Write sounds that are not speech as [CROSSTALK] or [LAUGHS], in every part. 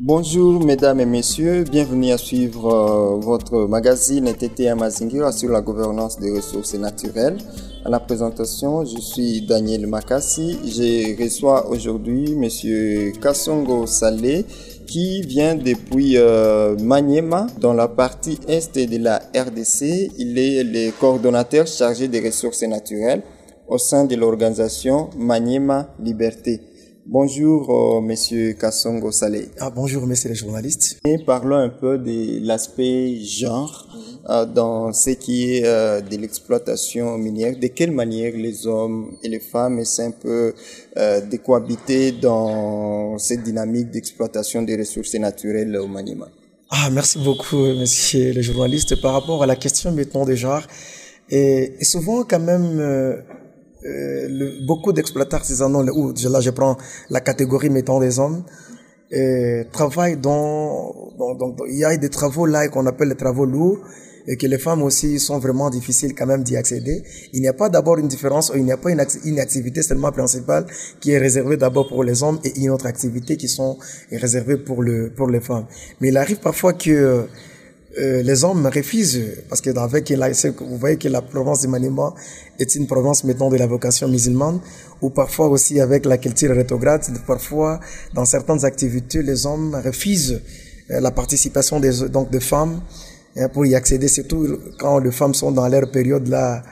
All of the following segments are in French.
Bonjour mesdames et messieurs, bienvenue à suivre euh, votre magazine TTA Mazingira sur la gouvernance des ressources naturelles. À la présentation, je suis Daniel Makassi. Je reçois aujourd'hui monsieur Kassongo Salé qui vient depuis euh, Maniema dans la partie est de la RDC. Il est le coordonnateur chargé des ressources naturelles au sein de l'organisation Maniema Liberté. Bonjour, euh, Monsieur Kassongo Salé. Ah, bonjour, messieurs les journalistes. Et parlons un peu de l'aspect genre euh, dans ce qui est euh, de l'exploitation minière. De quelle manière les hommes et les femmes essaient un peu euh, de cohabiter dans cette dynamique d'exploitation des ressources naturelles au Maniema Ah, merci beaucoup, messieurs les journalistes. Par rapport à la question, mettons, de genre, et, et souvent, quand même, euh, le, beaucoup d'exploitants artisanaux, ou là je prends la catégorie mettons des hommes, euh, travaillent dans, dans, dans, il y a des travaux là qu'on appelle les travaux lourds et que les femmes aussi sont vraiment difficiles quand même d'y accéder. Il n'y a pas d'abord une différence, il n'y a pas une, une, activité seulement principale qui est réservée d'abord pour les hommes et une autre activité qui sont réservées pour le pour les femmes. Mais il arrive parfois que euh, les hommes refusent parce que avec la, vous voyez que la province du Maniema est une province mettons de la vocation musulmane ou parfois aussi avec la culture rétrograde parfois dans certaines activités les hommes refusent euh, la participation des donc de femmes hein, pour y accéder surtout quand les femmes sont dans leur période là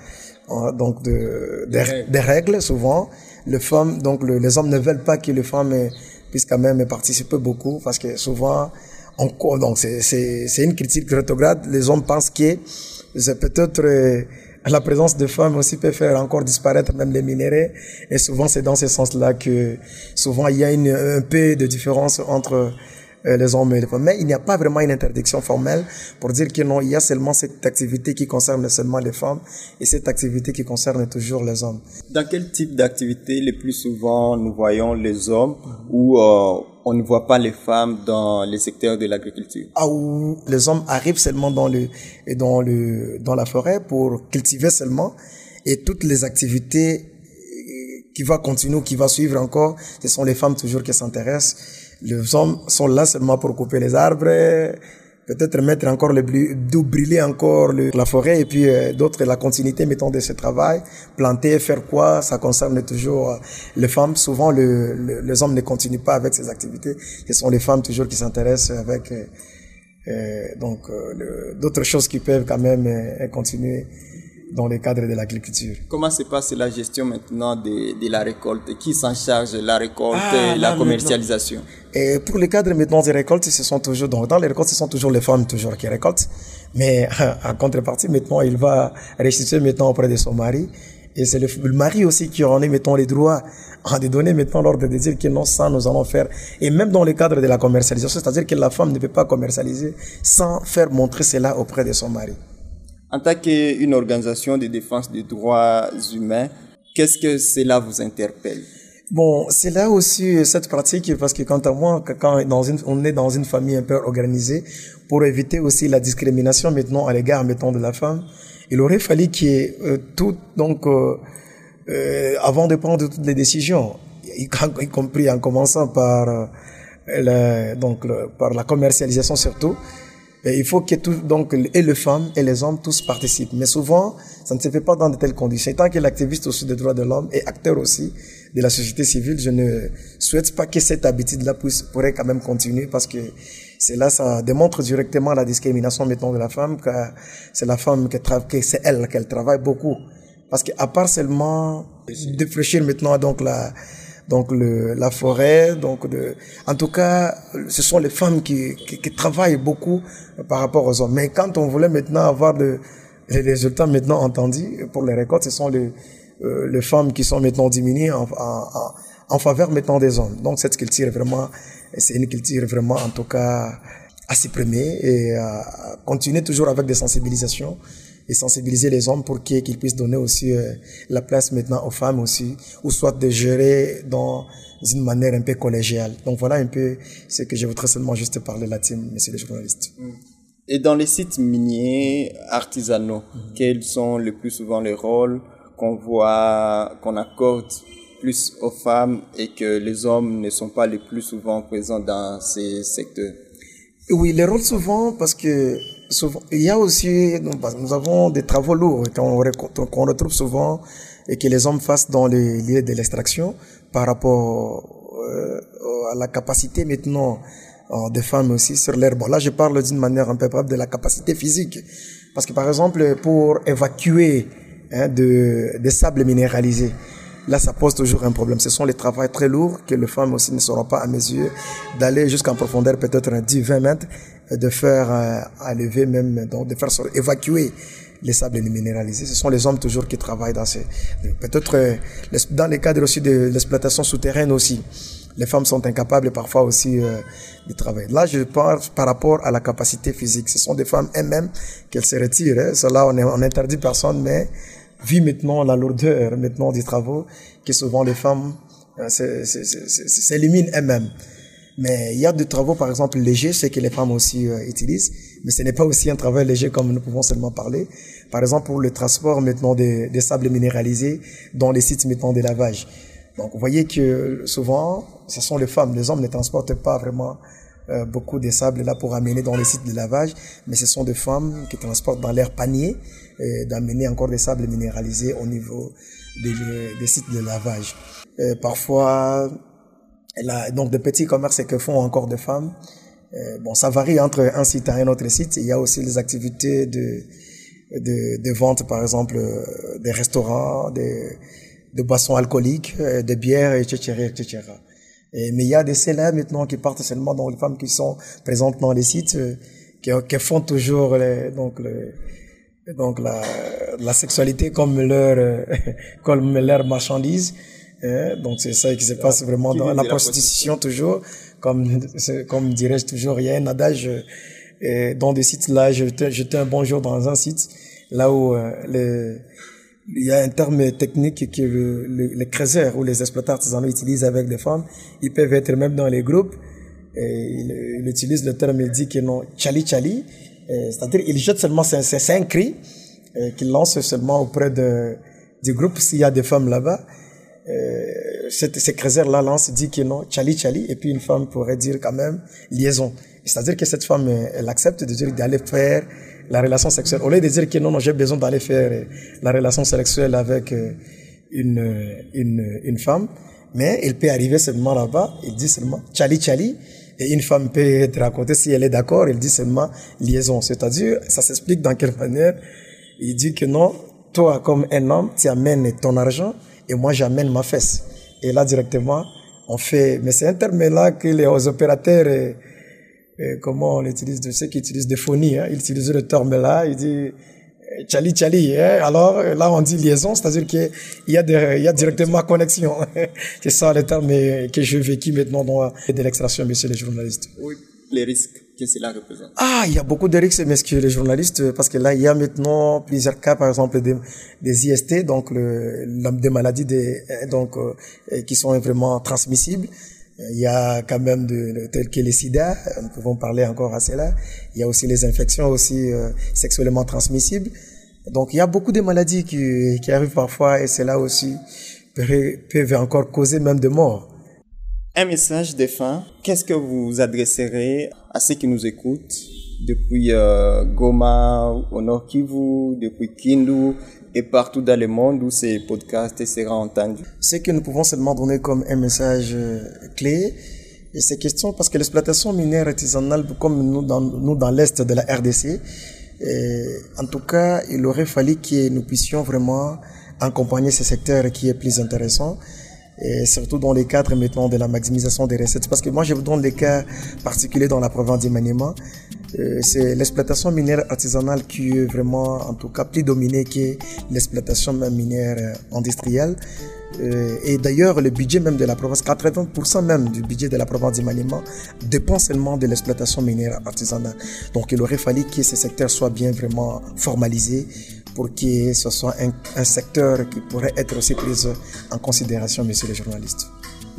euh, donc de, de, règles. des règles souvent les femmes donc le, les hommes ne veulent pas que les femmes puissent quand même participer beaucoup parce que souvent on, donc c'est une critique rétrograde. Les hommes pensent que c'est peut-être euh, la présence de femmes aussi peut faire encore disparaître même les minéraux. Et souvent c'est dans ce sens-là que souvent il y a une, un peu de différence entre euh, les hommes et les femmes. Mais il n'y a pas vraiment une interdiction formelle pour dire que non, il y a seulement cette activité qui concerne seulement les femmes et cette activité qui concerne toujours les hommes. Dans quel type d'activité le plus souvent nous voyons les hommes ou euh, on ne voit pas les femmes dans les secteurs de l'agriculture Ah où les hommes arrivent seulement dans le dans le dans la forêt pour cultiver seulement et toutes les activités qui va continuer, qui va suivre encore, ce sont les femmes toujours qui s'intéressent. Les hommes sont là seulement pour couper les arbres, peut-être mettre encore le brûler encore le, la forêt et puis euh, d'autres la continuité mettons de ce travail. Planter faire quoi ça concerne toujours euh, les femmes. Souvent le, le, les hommes ne continuent pas avec ces activités. Ce sont les femmes toujours qui s'intéressent avec euh, euh donc d'autres choses qui peuvent quand même continuer dans le cadre de l'agriculture. Comment se passe la gestion maintenant de, de la récolte? Qui s'en charge la récolte ah, et la commercialisation? et Pour les cadres maintenant des récoltes, ce sont toujours dans les récoltes, ce sont toujours les femmes toujours qui récoltent. Mais [LAUGHS] en contrepartie, maintenant, il va restituer maintenant auprès de son mari. Et c'est le, le, mari aussi qui en est, mettons, les droits à des données maintenant l'ordre de dire que non, ça, nous allons faire. Et même dans le cadre de la commercialisation, c'est-à-dire que la femme ne peut pas commercialiser sans faire montrer cela auprès de son mari. En tant qu'une organisation de défense des droits humains, qu'est-ce que cela vous interpelle? Bon, c'est là aussi cette pratique parce que quant à moi, quand on est dans une famille un peu organisée, pour éviter aussi la discrimination maintenant à l'égard mettons de la femme, il aurait fallu qu'il y ait euh, tout donc euh, euh, avant de prendre toutes les décisions, y, [LAUGHS] compris en commençant par euh, le, donc par la commercialisation surtout, et il faut que tout, donc, et les femmes et les hommes tous participent. Mais souvent, ça ne se fait pas dans de telles conditions. Et tant que l'activiste aussi des droits de l'homme et acteur aussi de la société civile, je ne souhaite pas que cette habitude-là puisse, pourrait quand même continuer parce que c'est là, ça démontre directement la discrimination, mettons, de la femme, que c'est la femme qui travaille, que c'est elle qu'elle travaille beaucoup. Parce qu'à part seulement défraîchir maintenant, donc, la, donc le, la forêt. Donc de, en tout cas, ce sont les femmes qui, qui, qui, travaillent beaucoup par rapport aux hommes. Mais quand on voulait maintenant avoir de, les résultats maintenant entendus pour les récoltes, ce sont les, euh, les femmes qui sont maintenant diminuées en, en, en faveur maintenant des hommes. Donc cette culture vraiment, c'est une culture vraiment en tout cas à supprimer et à continuer toujours avec des sensibilisations et sensibiliser les hommes pour qu'ils puissent donner aussi euh, la place maintenant aux femmes aussi, ou soit de gérer dans une manière un peu collégiale. Donc voilà un peu ce que je voudrais seulement juste parler là-dessus, messieurs les journalistes. Et dans les sites miniers artisanaux, quels sont le plus souvent les rôles qu'on voit, qu'on accorde plus aux femmes et que les hommes ne sont pas les plus souvent présents dans ces secteurs? Oui, les rôles souvent, parce que il y a aussi, nous avons des travaux lourds qu'on retrouve souvent et que les hommes fassent dans les lieux de l'extraction par rapport euh, à la capacité maintenant euh, des femmes aussi sur. Bon, là, je parle d'une manière un peu propre de la capacité physique. Parce que, par exemple, pour évacuer hein, de, des sables minéralisés, là, ça pose toujours un problème. Ce sont les travaux très lourds que les femmes aussi ne seront pas à mesure d'aller jusqu'en profondeur, peut-être 10-20 mètres, de faire euh, à lever même, donc de faire évacuer les sables minéralisés. Ce sont les hommes toujours qui travaillent dans ces, peut-être euh, dans les cadres aussi de l'exploitation souterraine aussi. Les femmes sont incapables parfois aussi euh, de travailler. Là, je parle par rapport à la capacité physique. Ce sont des femmes elles-mêmes qu'elles se retirent. Hein. Cela, on, on interdit personne, mais vu maintenant la lourdeur maintenant des travaux, que souvent les femmes euh, s'éliminent elles-mêmes. Mais il y a des travaux, par exemple, légers, ce que les femmes aussi euh, utilisent, mais ce n'est pas aussi un travail léger comme nous pouvons seulement parler. Par exemple, pour le transport maintenant des, des sables minéralisés dans les sites maintenant de lavage. Donc, vous voyez que souvent, ce sont les femmes. Les hommes ne transportent pas vraiment euh, beaucoup de sable là pour amener dans les sites de lavage, mais ce sont des femmes qui transportent dans leur panier d'amener encore des sables minéralisés au niveau des, des sites de lavage. Euh, parfois, là, donc des petits commerces que font encore des femmes. Euh, bon, ça varie entre un site et un autre site. Il y a aussi les activités de, de, de vente, par exemple, euh, des restaurants, des, de boissons alcooliques, euh, des bières, etc., etc. Et, mais il y a des célèbres maintenant qui partent seulement dans les femmes qui sont présentes dans les sites, qui, font toujours les, donc le, donc la, la sexualité comme leur [LAUGHS] comme leur marchandise. Hein. donc c'est ça qui se passe vraiment dans la prostitution toujours, comme comme dirais-je toujours, il y a un adage euh, dans des sites là, j'étais un bonjour dans un site là où euh, les il y a un terme technique que le, les créateurs ou les exploitants artisanaux utilisent avec les femmes. Ils peuvent être même dans les groupes. Et ils, utilisent le terme, il dit que non, chali chali. C'est-à-dire, ils jettent seulement, c'est un cri qu'ils lancent seulement auprès de, du groupe s'il y a des femmes là-bas. Euh, ces là lancent, dit que non, chali chali, et puis une femme pourrait dire quand même liaison. C'est-à-dire que cette femme, elle accepte de d'aller faire la relation sexuelle. Au lieu de dire que non, non, j'ai besoin d'aller faire la relation sexuelle avec une, une, une femme, mais il peut arriver seulement là-bas, il dit seulement chali chali, et une femme peut être racontée si elle est d'accord, il dit seulement liaison. C'est-à-dire, ça s'explique dans quelle manière? Il dit que non, toi comme un homme, tu amènes ton argent et moi j'amène ma fesse. Et là directement, on fait, mais c'est un terme là que les opérateurs, et, et comment on utilise, de ceux qui utilisent des phonies, hein, ils utilisent le terme là, il dit Chali Chali. Hein? Alors là, on dit liaison, c'est-à-dire qu'il y, a des, il y a directement connexion. [LAUGHS] c'est ça le terme que j'ai vécu maintenant dans l'extraction, monsieur les journalistes. Oui, les risques que cela représente. Ah, il y a beaucoup de risques, monsieur les journalistes, parce que là, il y a maintenant plusieurs cas, par exemple, des, des IST, donc le, des maladies des, donc, euh, qui sont vraiment transmissibles. Il y a quand même de, tels que les sida, nous pouvons parler encore à cela. Il y a aussi les infections aussi euh, sexuellement transmissibles. Donc il y a beaucoup de maladies qui, arrivent parfois et cela aussi peuvent encore causer même de mort. Un message de fin, qu'est-ce que vous adresserez à ceux qui nous écoutent? Depuis euh, Goma, au Nord Kivu, depuis Kindu, et partout dans le monde où ces podcasts seront entendus. Ce que nous pouvons seulement donner comme un message clé, et ces questions, parce que l'exploitation minière artisanale, comme nous dans, nous dans l'Est de la RDC, et en tout cas, il aurait fallu que nous puissions vraiment accompagner ce secteur qui est plus intéressant et surtout dans les cadres maintenant de la maximisation des recettes. Parce que moi, je vous donne des cas particuliers dans la province du Maniema. Euh, c'est l'exploitation minière artisanale qui est vraiment, en tout cas, plus dominée que l'exploitation minière euh, industrielle. Euh, et d'ailleurs, le budget même de la province, 80% même du budget de la province du Maniema dépend seulement de l'exploitation minière artisanale. Donc, il aurait fallu que ce secteur soit bien vraiment formalisé pour que ce soit un, un secteur qui pourrait être aussi pris en considération, messieurs les journalistes.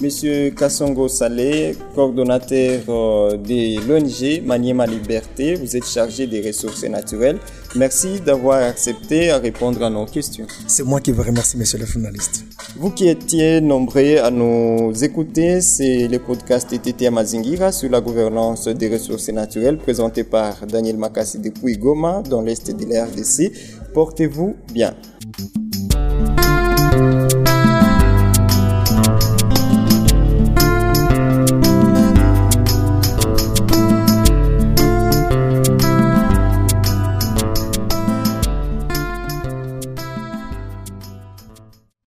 Monsieur Kassongo Salé, coordonnateur euh, de l'ONG Maniema Liberté, vous êtes chargé des ressources naturelles. Merci d'avoir accepté à répondre à nos questions. C'est moi qui vous remercie, monsieur le journaliste. Vous qui étiez nombreux à nous écouter, c'est le podcast TTT Amazingira sur la gouvernance des ressources naturelles présenté par Daniel Makassi depuis Goma dans l'est de la RDC. Portez-vous bien.